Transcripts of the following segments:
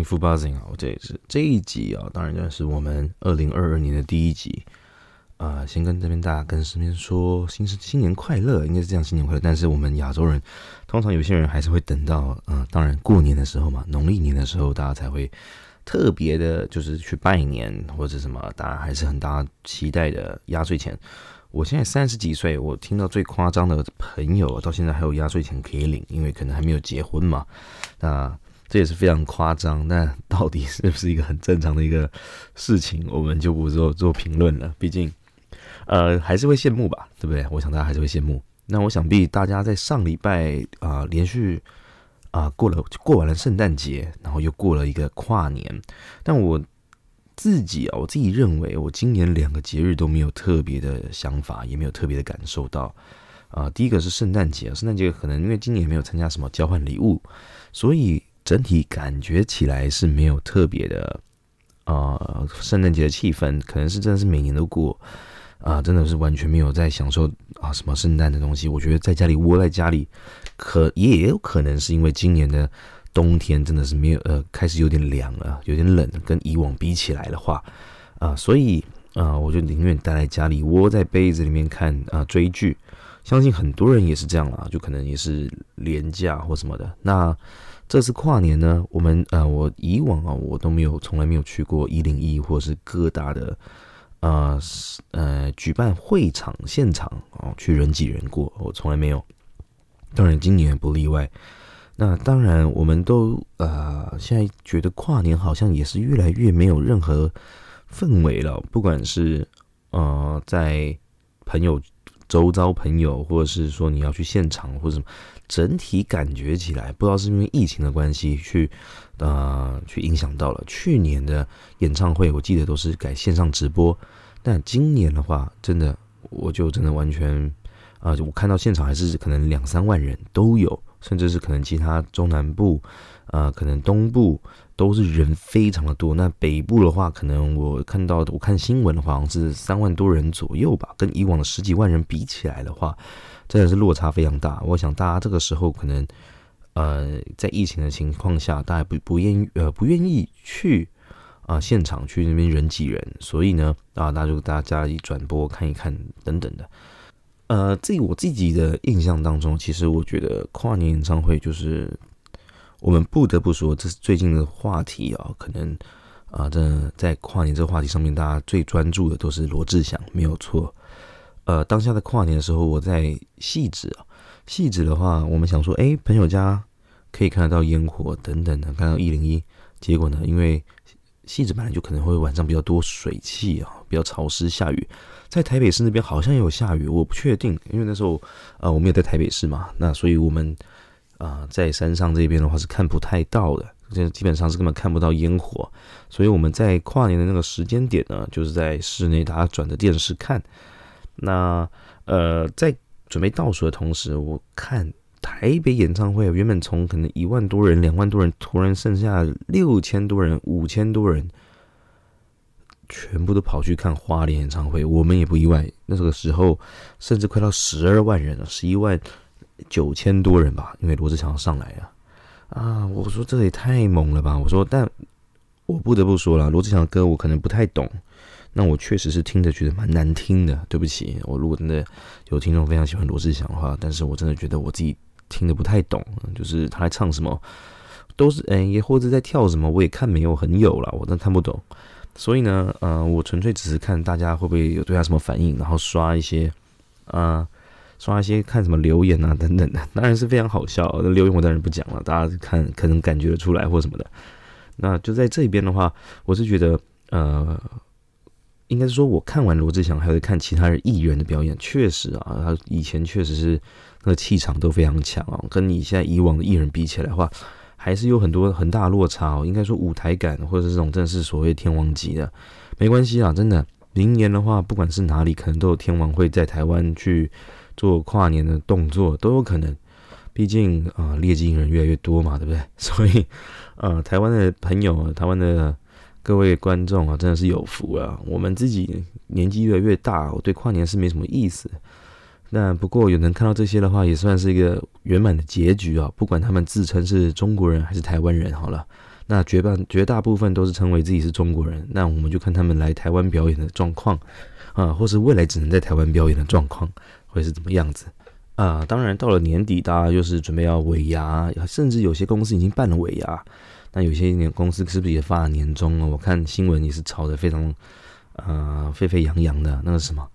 听 Full Buzzing 啊，这也是这一集啊，当然就是我们二零二二年的第一集。呃，先跟这边大家跟身边说新新年快乐，应该是这样新年快乐。但是我们亚洲人，通常有些人还是会等到，呃，当然过年的时候嘛，农历年的时候，大家才会特别的，就是去拜年或者什么，当然还是很大期待的压岁钱。我现在三十几岁，我听到最夸张的朋友到现在还有压岁钱可以领，因为可能还没有结婚嘛。那这也是非常夸张，但到底是不是一个很正常的一个事情，我们就不做做评论了。毕竟，呃，还是会羡慕吧，对不对？我想大家还是会羡慕。那我想必大家在上礼拜啊，连续啊过了过完了圣诞节，然后又过了一个跨年，但我。自己啊，我自己认为，我今年两个节日都没有特别的想法，也没有特别的感受到。啊，第一个是圣诞节，圣诞节可能因为今年没有参加什么交换礼物，所以整体感觉起来是没有特别的啊，圣诞节的气氛，可能是真的是每年都过啊，真的是完全没有在享受啊什么圣诞的东西。我觉得在家里窝在家里，可也有可能是因为今年的。冬天真的是没有呃，开始有点凉了，有点冷，跟以往比起来的话，啊，所以啊，我就宁愿待在家里，窝在被子里面看啊追剧。相信很多人也是这样啦，就可能也是廉价或什么的。那这次跨年呢，我们呃，我以往啊，我都没有从来没有去过一零一或是各大的呃呃举办会场现场哦，去人挤人过，我从来没有。当然今年不例外。那当然，我们都呃，现在觉得跨年好像也是越来越没有任何氛围了。不管是呃，在朋友周遭朋友，或者是说你要去现场或者什么，整体感觉起来，不知道是因为疫情的关系，去呃去影响到了。去年的演唱会，我记得都是改线上直播，但今年的话，真的我就真的完全啊，我看到现场还是可能两三万人都有。甚至是可能其他中南部，呃，可能东部都是人非常的多。那北部的话，可能我看到我看新闻的话，好像是三万多人左右吧。跟以往的十几万人比起来的话，真的是落差非常大。我想大家这个时候可能，呃，在疫情的情况下，大家不不愿意呃不愿意去啊现场去那边人挤人，所以呢啊，那就大家家里转播看一看等等的。呃，自己我自己的印象当中，其实我觉得跨年演唱会就是我们不得不说，这是最近的话题啊。可能啊，这在跨年这个话题上面，大家最专注的都是罗志祥，没有错。呃，当下的跨年的时候，我在细致啊，细致的话，我们想说，哎，朋友家可以看得到烟火等等的，看到一零一。结果呢，因为细致本来就可能会晚上比较多水汽啊，比较潮湿，下雨。在台北市那边好像也有下雨，我不确定，因为那时候啊，我们也在台北市嘛，那所以我们啊在山上这边的话是看不太到的，这基本上是根本看不到烟火，所以我们在跨年的那个时间点呢，就是在室内大家转着电视看。那呃，在准备倒数的同时，我看台北演唱会原本从可能一万多人、两万多人，突然剩下六千多人、五千多人。全部都跑去看花莲演唱会，我们也不意外。那个时候，甚至快到十二万人了，十一万九千多人吧，因为罗志祥上来了啊！我说这也太猛了吧！我说，但我不得不说了，罗志祥的歌我可能不太懂，那我确实是听着觉得蛮难听的。对不起，我如果真的有听众非常喜欢罗志祥的话，但是我真的觉得我自己听的不太懂，就是他在唱什么，都是哎，也或者在跳什么，我也看没有很有了，我真看不懂。所以呢，呃，我纯粹只是看大家会不会有对他什么反应，然后刷一些，啊，刷一些看什么留言啊等等的，当然是非常好笑。那留言我当然不讲了，大家看可能感觉得出来或什么的。那就在这边的话，我是觉得，呃，应该是说我看完罗志祥，还会看其他人艺人的表演，确实啊，他以前确实是那个气场都非常强啊，跟你现在以往的艺人比起来的话。还是有很多很大落差哦，应该说舞台感或者这种正是所谓天王级的，没关系啊，真的，明年的话，不管是哪里，可能都有天王会在台湾去做跨年的动作，都有可能。毕竟啊，劣迹人越来越多嘛，对不对？所以，呃，台湾的朋友，台湾的各位观众啊，真的是有福啊。我们自己年纪越来越大，我对跨年是没什么意思。那不过有能看到这些的话，也算是一个圆满的结局啊！不管他们自称是中国人还是台湾人，好了，那绝半绝大部分都是称为自己是中国人。那我们就看他们来台湾表演的状况啊，或是未来只能在台湾表演的状况会是怎么样子啊？当然，到了年底，大家就是准备要尾牙，甚至有些公司已经办了尾牙。那有些年公司是不是也发了年终了？我看新闻也是炒得非常呃沸沸扬扬的。那个什么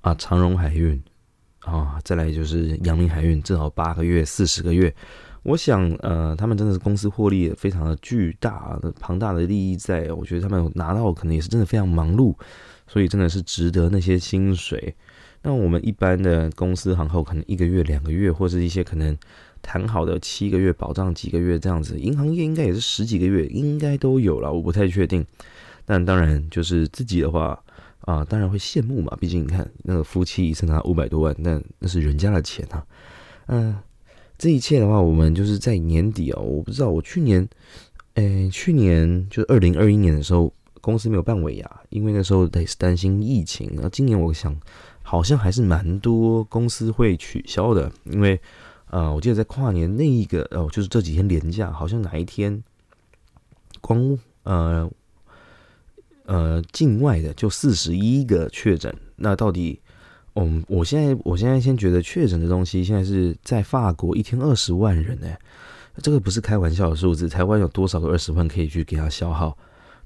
啊，长荣海运啊，再来就是阳明海运，正好八个月、四十个月。我想，呃，他们真的是公司获利非常的巨大，庞大的利益在。我觉得他们拿到可能也是真的非常忙碌，所以真的是值得那些薪水。那我们一般的公司行后可能一个月、两个月，或者一些可能谈好的七个月保障几个月这样子，银行业应该也是十几个月，应该都有了，我不太确定。但当然，就是自己的话啊，当然会羡慕嘛。毕竟你看，那个夫妻一次拿五百多万，但那是人家的钱啊，嗯。这一切的话，我们就是在年底哦。我不知道，我去年，诶，去年就是二零二一年的时候，公司没有办尾牙，因为那时候得是担心疫情。然后今年我想，好像还是蛮多公司会取消的，因为，呃，我记得在跨年那一个哦，就是这几天连假，好像哪一天，光呃呃境外的就四十一个确诊，那到底？嗯，我现在我现在先觉得确诊的东西，现在是在法国一天二十万人呢，这个不是开玩笑的数字。台湾有多少个二十万可以去给他消耗？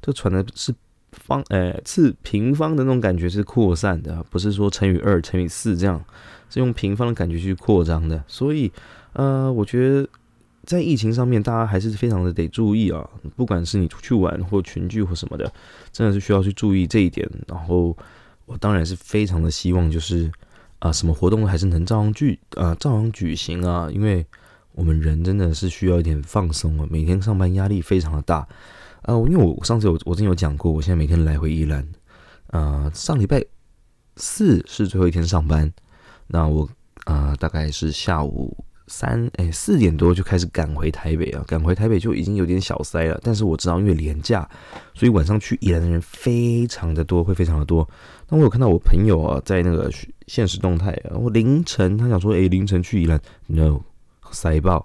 这传的是方，呃，是平方的那种感觉是扩散的，不是说乘以二、乘以四这样，是用平方的感觉去扩张的。所以，呃，我觉得在疫情上面，大家还是非常的得注意啊，不管是你出去玩或群聚或什么的，真的是需要去注意这一点，然后。我当然是非常的希望，就是啊，什么活动还是能照样举啊，照样举行啊，因为我们人真的是需要一点放松啊，每天上班压力非常的大啊，因为我上次有我之前有讲过，我现在每天来回宜兰，啊，上礼拜四是最后一天上班，那我啊大概是下午。三哎四点多就开始赶回台北啊，赶回台北就已经有点小塞了。但是我知道因为廉价，所以晚上去宜兰的人非常的多，会非常的多。那我有看到我朋友啊，在那个现实动态啊，我凌晨他想说，哎凌晨去宜兰，no 塞爆，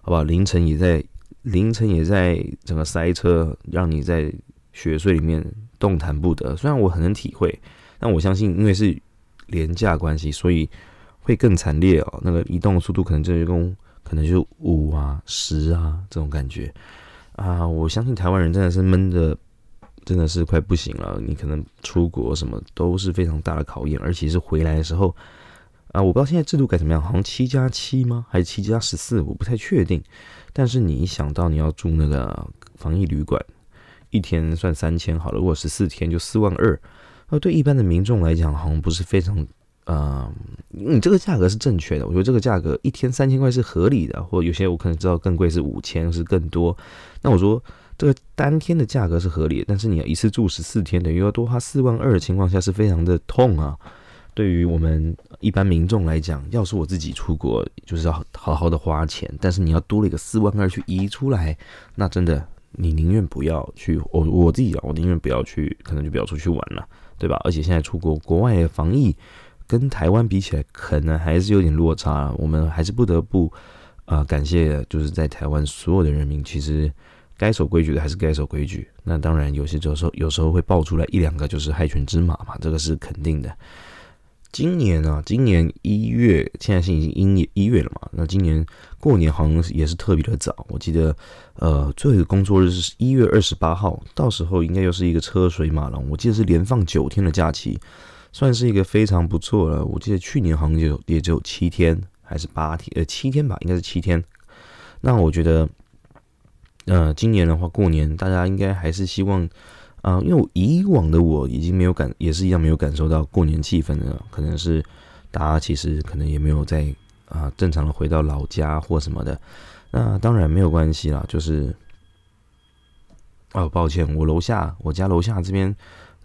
好不好？凌晨也在凌晨也在整个塞车，让你在雪隧里面动弹不得。虽然我很能体会，但我相信因为是廉价关系，所以。会更惨烈哦，那个移动速度可能就跟可能就五啊、十啊这种感觉啊。我相信台湾人真的是闷的，真的是快不行了。你可能出国什么都是非常大的考验，而且是回来的时候啊，我不知道现在制度改怎么样，好像七加七吗？还是七加十四？我不太确定。但是你一想到你要住那个防疫旅馆，一天算三千好了，如果十四天就四万二，那对一般的民众来讲，好像不是非常。嗯，你这个价格是正确的，我觉得这个价格一天三千块是合理的，或有些我可能知道更贵是五千是更多。那我说这个单天的价格是合理的，但是你要一次住十四天，等于要多花四万二的情况下是非常的痛啊。对于我们一般民众来讲，要是我自己出国，就是要好好的花钱，但是你要多了一个四万二去移出来，那真的你宁愿不要去，我我自己啊，我宁愿不要去，可能就不要出去玩了，对吧？而且现在出国国外的防疫。跟台湾比起来，可能还是有点落差。我们还是不得不啊感谢，就是在台湾所有的人民，其实该守规矩的还是该守规矩。那当然，有些时候有时候会爆出来一两个就是害群之马嘛，这个是肯定的。今年啊，今年一月，现在是已经一一月了嘛。那今年过年好像也是特别的早，我记得呃，最后一个工作日是一月二十八号，到时候应该又是一个车水马龙。我记得是连放九天的假期。算是一个非常不错了。我记得去年好像就也只有七天还是八天，呃，七天吧，应该是七天。那我觉得，呃，今年的话，过年大家应该还是希望，啊，因为以往的我已经没有感，也是一样没有感受到过年气氛了。可能是大家其实可能也没有在啊正常的回到老家或什么的。那当然没有关系啦，就是，哦，抱歉，我楼下我家楼下这边。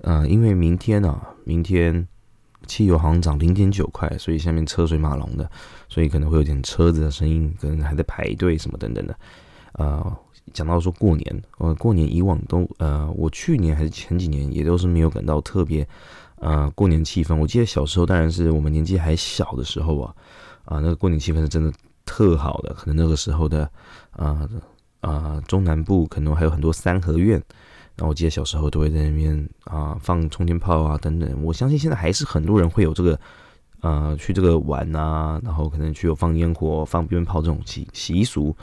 呃，因为明天呢，明天汽油好像涨零点九块，所以下面车水马龙的，所以可能会有点车子的声音，可能还在排队什么等等的。呃，讲到说过年，呃，过年以往都，呃，我去年还是前几年也都是没有感到特别，呃，过年气氛。我记得小时候，当然是我们年纪还小的时候啊，啊，那个过年气氛是真的特好的，可能那个时候的，啊。啊中南部可能还有很多三合院，然后我记得小时候都会在那边啊放冲天炮啊等等。我相信现在还是很多人会有这个呃去这个玩啊，然后可能去有放烟火、放鞭炮这种习习俗。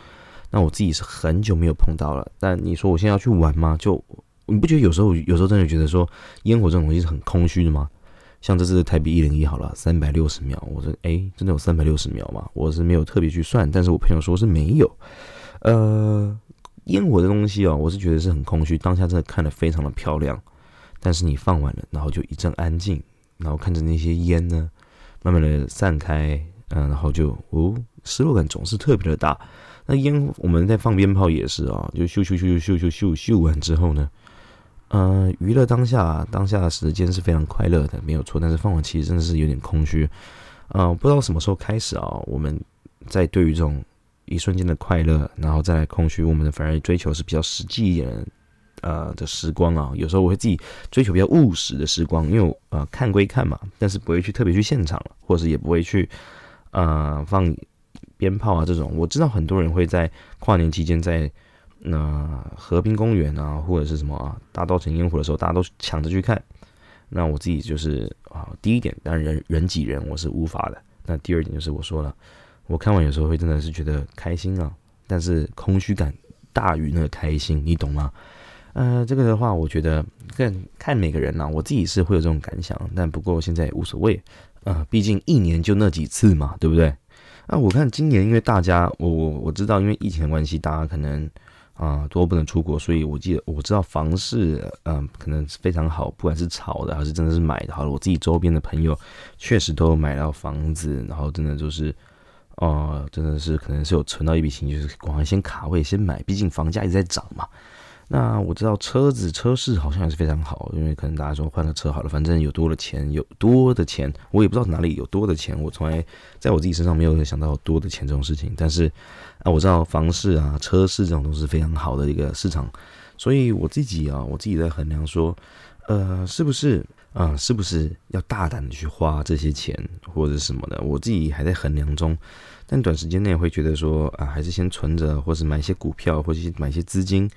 那我自己是很久没有碰到了。但你说我现在要去玩吗？就你不觉得有时候有时候真的觉得说烟火这种东西是很空虚的吗？像这次台币一零一好了，三百六十秒，我说哎，真的有三百六十秒吗？我是没有特别去算，但是我朋友说是没有。呃，烟火的东西哦，我是觉得是很空虚，当下真的看得非常的漂亮，但是你放完了，然后就一阵安静，然后看着那些烟呢，慢慢的散开，嗯，然后就哦，失落感总是特别的大。那烟我们在放鞭炮也是啊，就咻咻咻咻咻咻咻完之后呢？呃，娱乐当下，当下的时间是非常快乐的，没有错。但是放完其实真的是有点空虚，呃，不知道什么时候开始啊，我们在对于这种一瞬间的快乐，然后再来空虚，我们的反而追求是比较实际一点的，呃的时光啊。有时候我会自己追求比较务实的时光，因为呃看归看嘛，但是不会去特别去现场了，或者是也不会去呃放鞭炮啊这种。我知道很多人会在跨年期间在。那河滨公园啊，或者是什么啊，大稻城烟火的时候，大家都抢着去看。那我自己就是啊，第一点，当然人人挤人我是无法的。那第二点就是我说了，我看完有时候会真的是觉得开心啊，但是空虚感大于那个开心，你懂吗？呃，这个的话，我觉得看看每个人呐，我自己是会有这种感想，但不过现在无所谓啊，毕竟一年就那几次嘛，对不对？那我看今年因为大家，我我我知道，因为疫情的关系，大家可能。啊，都不能出国，所以我记得我知道房市，嗯，可能非常好，不管是炒的还是真的是买的。好了，我自己周边的朋友确实都买到房子，然后真的就是，哦，真的是可能是有存到一笔钱，就是赶快先卡位先买，毕竟房价一直在涨嘛。那我知道车子车市好像也是非常好，因为可能大家说换个车好了，反正有多的钱，有多的钱，我也不知道哪里有多的钱，我从来在我自己身上没有想到多的钱这种事情。但是啊，我知道房市啊、车市这种都是非常好的一个市场，所以我自己啊，我自己在衡量说，呃，是不是啊，是不是要大胆的去花这些钱或者什么的，我自己还在衡量中。但短时间内会觉得说啊，还是先存着，或是买一些股票，或者买一些资金。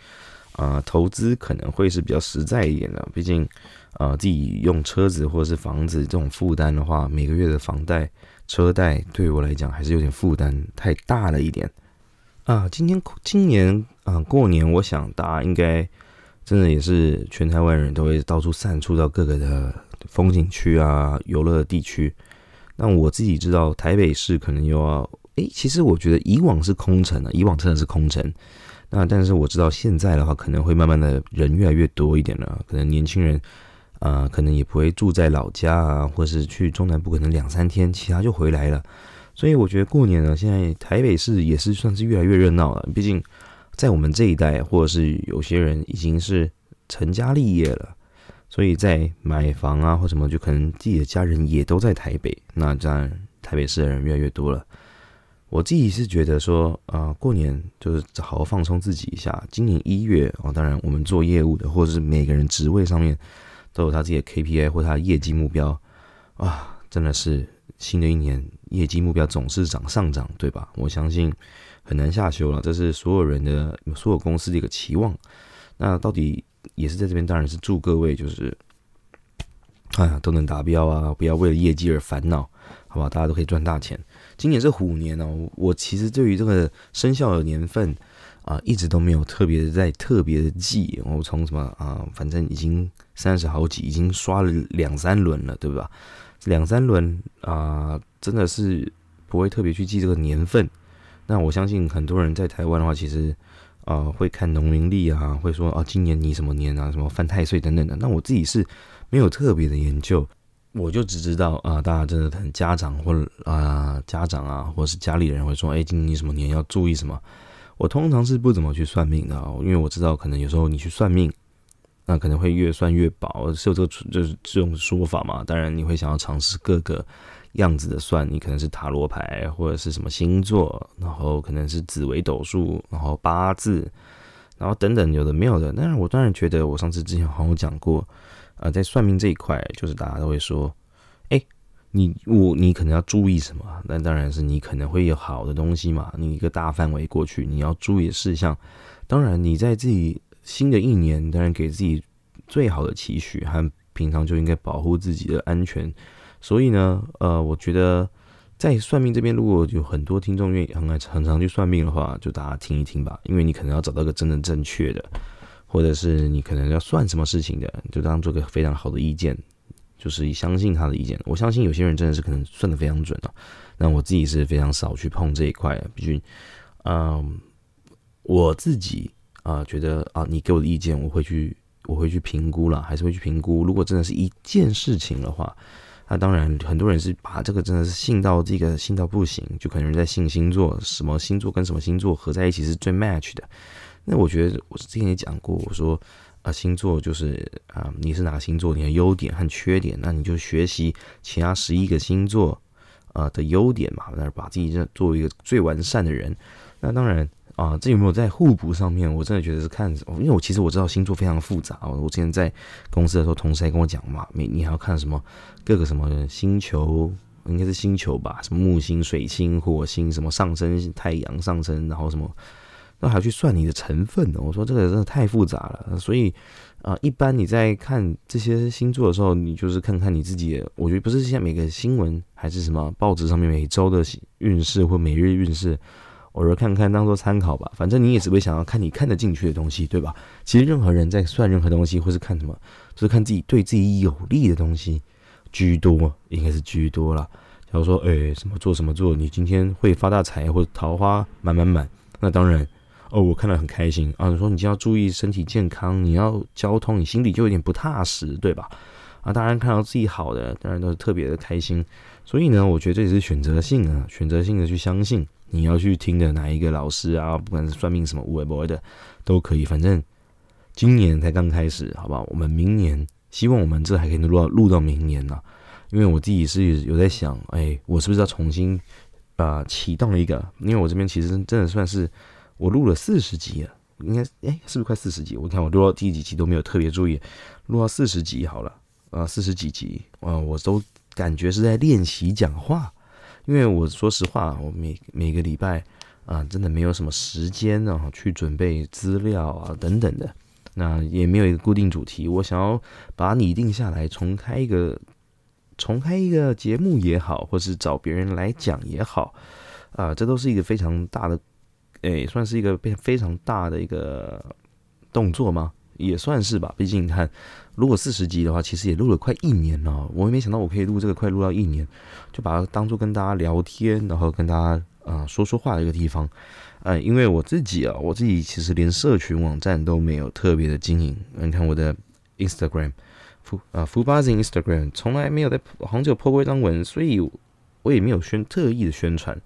啊，投资可能会是比较实在一点的，毕竟，啊，自己用车子或者是房子这种负担的话，每个月的房贷、车贷对我来讲还是有点负担太大了一点。啊，今天今年啊过年，我想大家应该真的也是全台湾人都会到处散出到各个的风景区啊、游乐地区。那我自己知道台北市可能又要，诶，其实我觉得以往是空城的，以往真的是空城。那但是我知道现在的话，可能会慢慢的人越来越多一点了。可能年轻人，啊，可能也不会住在老家啊，或是去中南部，可能两三天，其他就回来了。所以我觉得过年呢，现在台北市也是算是越来越热闹了。毕竟在我们这一代，或者是有些人已经是成家立业了，所以在买房啊或什么，就可能自己的家人也都在台北。那这样台北市的人越来越多了。我自己是觉得说，啊，过年就是好好放松自己一下。今年一月哦，当然我们做业务的，或者是每个人职位上面都有他自己的 KPI 或他的业绩目标啊，真的是新的一年业绩目标总是涨上涨，对吧？我相信很难下修了，这是所有人的、所有公司的一个期望。那到底也是在这边，当然是祝各位就是哎呀都能达标啊，不要为了业绩而烦恼，好吧？大家都可以赚大钱。今年是虎年哦，我其实对于这个生肖的年份啊，一直都没有特别的在特别的记。我从什么啊，反正已经三十好几，已经刷了两三轮了，对吧？两三轮啊，真的是不会特别去记这个年份。那我相信很多人在台湾的话，其实啊会看农民历啊，会说啊今年你什么年啊，什么犯太岁等等的。那我自己是没有特别的研究。我就只知道啊，大家真的很家长或啊家长啊，或是家里人会说，哎，今年什么年要注意什么？我通常是不怎么去算命的，因为我知道可能有时候你去算命，那可能会越算越薄，是有这个就是这种说法嘛。当然你会想要尝试各个样子的算，你可能是塔罗牌或者是什么星座，然后可能是紫微斗数，然后八字，然后等等有的没有的。但是我当然觉得，我上次之前好像讲过。啊，在算命这一块，就是大家都会说，哎，你我你可能要注意什么？那当然是你可能会有好的东西嘛。你一个大范围过去，你要注意的事项，当然你在自己新的一年，当然给自己最好的期许，和平常就应该保护自己的安全。所以呢，呃，我觉得在算命这边，如果有很多听众愿意很爱很常去算命的话，就大家听一听吧，因为你可能要找到个真的正确的，或者是你可能要算什么事情的，就当做个非常好的意见，就是相信他的意见。我相信有些人真的是可能算的非常准啊，那我自己是非常少去碰这一块，毕竟，嗯，我自己啊觉得啊，你给我的意见，我会去我会去评估了，还是会去评估。如果真的是一件事情的话。那当然，很多人是把这个真的是信到这个信到不行，就可能在信星座，什么星座跟什么星座合在一起是最 match 的。那我觉得我之前也讲过，我说啊，星座就是啊，你是哪个星座，你的优点和缺点，那你就学习其他十一个星座啊的优点嘛，那把自己这作为一个最完善的人。那当然。啊，这有没有在互补上面？我真的觉得是看，因为我其实我知道星座非常复杂。我之前在公司的时候，同事还跟我讲嘛，你你还要看什么各个什么星球，应该是星球吧，什么木星、水星、火星，什么上升太阳上升，然后什么，那还要去算你的成分呢。我说这个真的太复杂了。所以啊，一般你在看这些星座的时候，你就是看看你自己。我觉得不是像每个新闻还是什么报纸上面每周的运势或每日运势。偶尔看看，当做参考吧。反正你也只会想要看你看得进去的东西，对吧？其实任何人在算任何东西，或是看什么，就是看自己对自己有利的东西居多，应该是居多了。假如说，哎，什么做什么做，你今天会发大财，或者桃花满满满，那当然，哦，我看了很开心啊。你说你就要注意身体健康，你要交通，你心里就有点不踏实，对吧？啊，当然看到自己好的，当然都是特别的开心。所以呢，我觉得这也是选择性啊，选择性的去相信。你要去听的哪一个老师啊？不管是算命什么、无为不为的，都可以。反正今年才刚开始，好不好？我们明年希望我们这还可以录到录到明年呢。因为我自己是有在想，哎，我是不是要重新啊启动一个？因为我这边其实真的算是我录了四十集了，应该哎是不是快四十集？我看我录到第几集都没有特别注意，录到四十集好了啊，四十几集啊，我都感觉是在练习讲话。因为我说实话，我每每个礼拜啊，真的没有什么时间啊，去准备资料啊等等的，那也没有一个固定主题。我想要把拟定下来，重开一个重开一个节目也好，或是找别人来讲也好，啊，这都是一个非常大的，诶，算是一个非非常大的一个动作吗？也算是吧。毕竟你看。如果四十集的话，其实也录了快一年了。我也没想到我可以录这个，快录到一年，就把它当做跟大家聊天，然后跟大家啊说说话的一个地方。呃，因为我自己啊，我自己其实连社群网站都没有特别的经营。你看我的 Instagram，福啊福巴 z Instagram 从来没有在好久破过一张文，所以我也没有宣特意的宣传，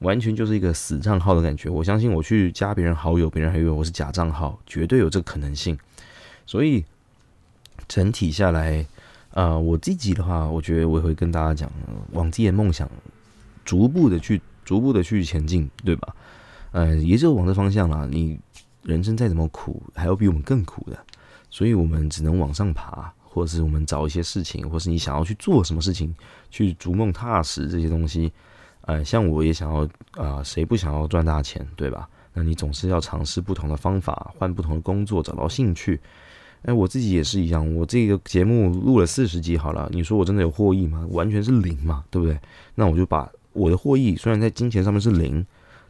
完全就是一个死账号的感觉。我相信我去加别人好友，别人还以为我是假账号，绝对有这个可能性。所以。整体下来，啊，我自己的话，我觉得我也会跟大家讲，往自己的梦想逐步的去，逐步的去前进，对吧？呃，也就往这方向啦。你人生再怎么苦，还有比我们更苦的，所以我们只能往上爬，或者是我们找一些事情，或是你想要去做什么事情，去逐梦踏实这些东西。呃，像我也想要，啊，谁不想要赚大钱，对吧？那你总是要尝试不同的方法，换不同的工作，找到兴趣。哎，我自己也是一样。我这个节目录了四十集，好了，你说我真的有获益吗？完全是零嘛，对不对？那我就把我的获益，虽然在金钱上面是零，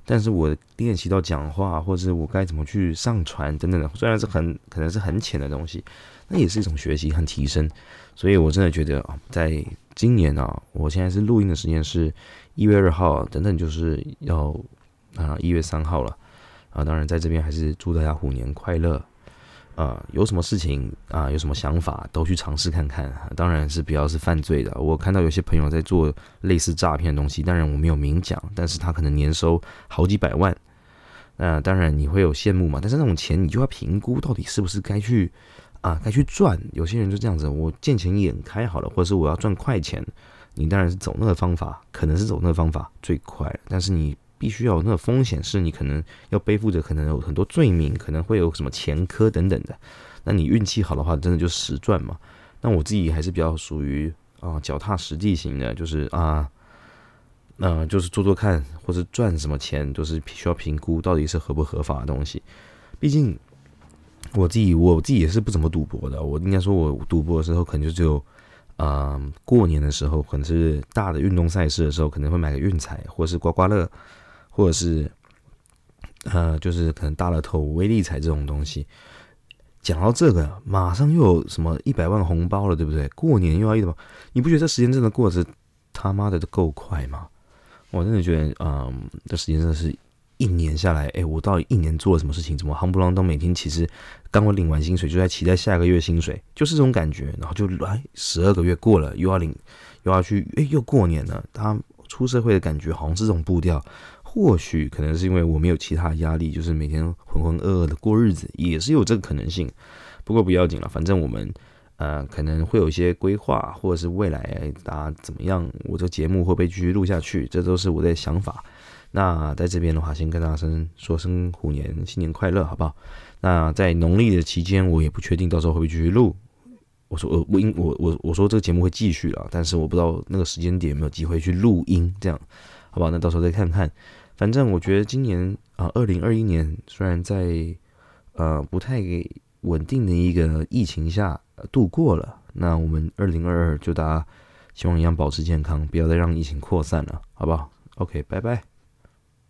但是我练习到讲话，或者是我该怎么去上传等等的，虽然是很可能是很浅的东西，那也是一种学习和提升。所以我真的觉得啊，在今年啊，我现在是录音的时间是一月二号，等等就是要啊一月三号了啊。当然在这边还是祝大家虎年快乐。啊，有什么事情啊，有什么想法都去尝试看看。当然是不要是犯罪的。我看到有些朋友在做类似诈骗的东西，当然我没有明讲，但是他可能年收好几百万。那当然你会有羡慕嘛？但是那种钱你就要评估到底是不是该去啊，该去赚。有些人就这样子，我见钱眼开好了，或者是我要赚快钱，你当然是走那个方法，可能是走那个方法最快。但是你。必须要有那个风险，是你可能要背负着，可能有很多罪名，可能会有什么前科等等的。那你运气好的话，真的就实赚嘛。那我自己还是比较属于啊脚踏实地型的，就是啊，嗯，就是做做看，或者赚什么钱，都是需要评估到底是合不合法的东西。毕竟我自己我自己也是不怎么赌博的。我应该说，我赌博的时候可能就只有，嗯，过年的时候，可能是大的运动赛事的时候，可能会买个运彩，或者是刮刮乐，或者是，呃，就是可能大乐透、威力彩这种东西。讲到这个，马上又有什么一百万红包了，对不对？过年又要一百万，你不觉得这时间真的过得他妈的够快吗？我真的觉得，嗯，这时间真的是一年下来，哎，我到底一年做了什么事情？怎么夯不啷当每天其实刚我领完薪水，就在期待下个月薪水，就是这种感觉。然后就来十二个月过了，又要领，又要去，哎，又过年了。他出社会的感觉好像是这种步调。或许可能是因为我没有其他压力，就是每天浑浑噩噩的过日子，也是有这个可能性。不过不要紧了，反正我们呃可能会有一些规划，或者是未来大家怎么样，我这节目会不会继续录下去，这都是我的想法。那在这边的话，先跟大家声说声虎年新年快乐，好不好？那在农历的期间，我也不确定到时候会不会继续录。我说我我应我我我说这个节目会继续了，但是我不知道那个时间点有没有机会去录音，这样好不好？那到时候再看看。反正我觉得今年啊，二零二一年虽然在呃不太稳定的一个疫情下度过了，那我们二零二二就大家希望一样保持健康，不要再让疫情扩散了，好不好？OK，拜拜。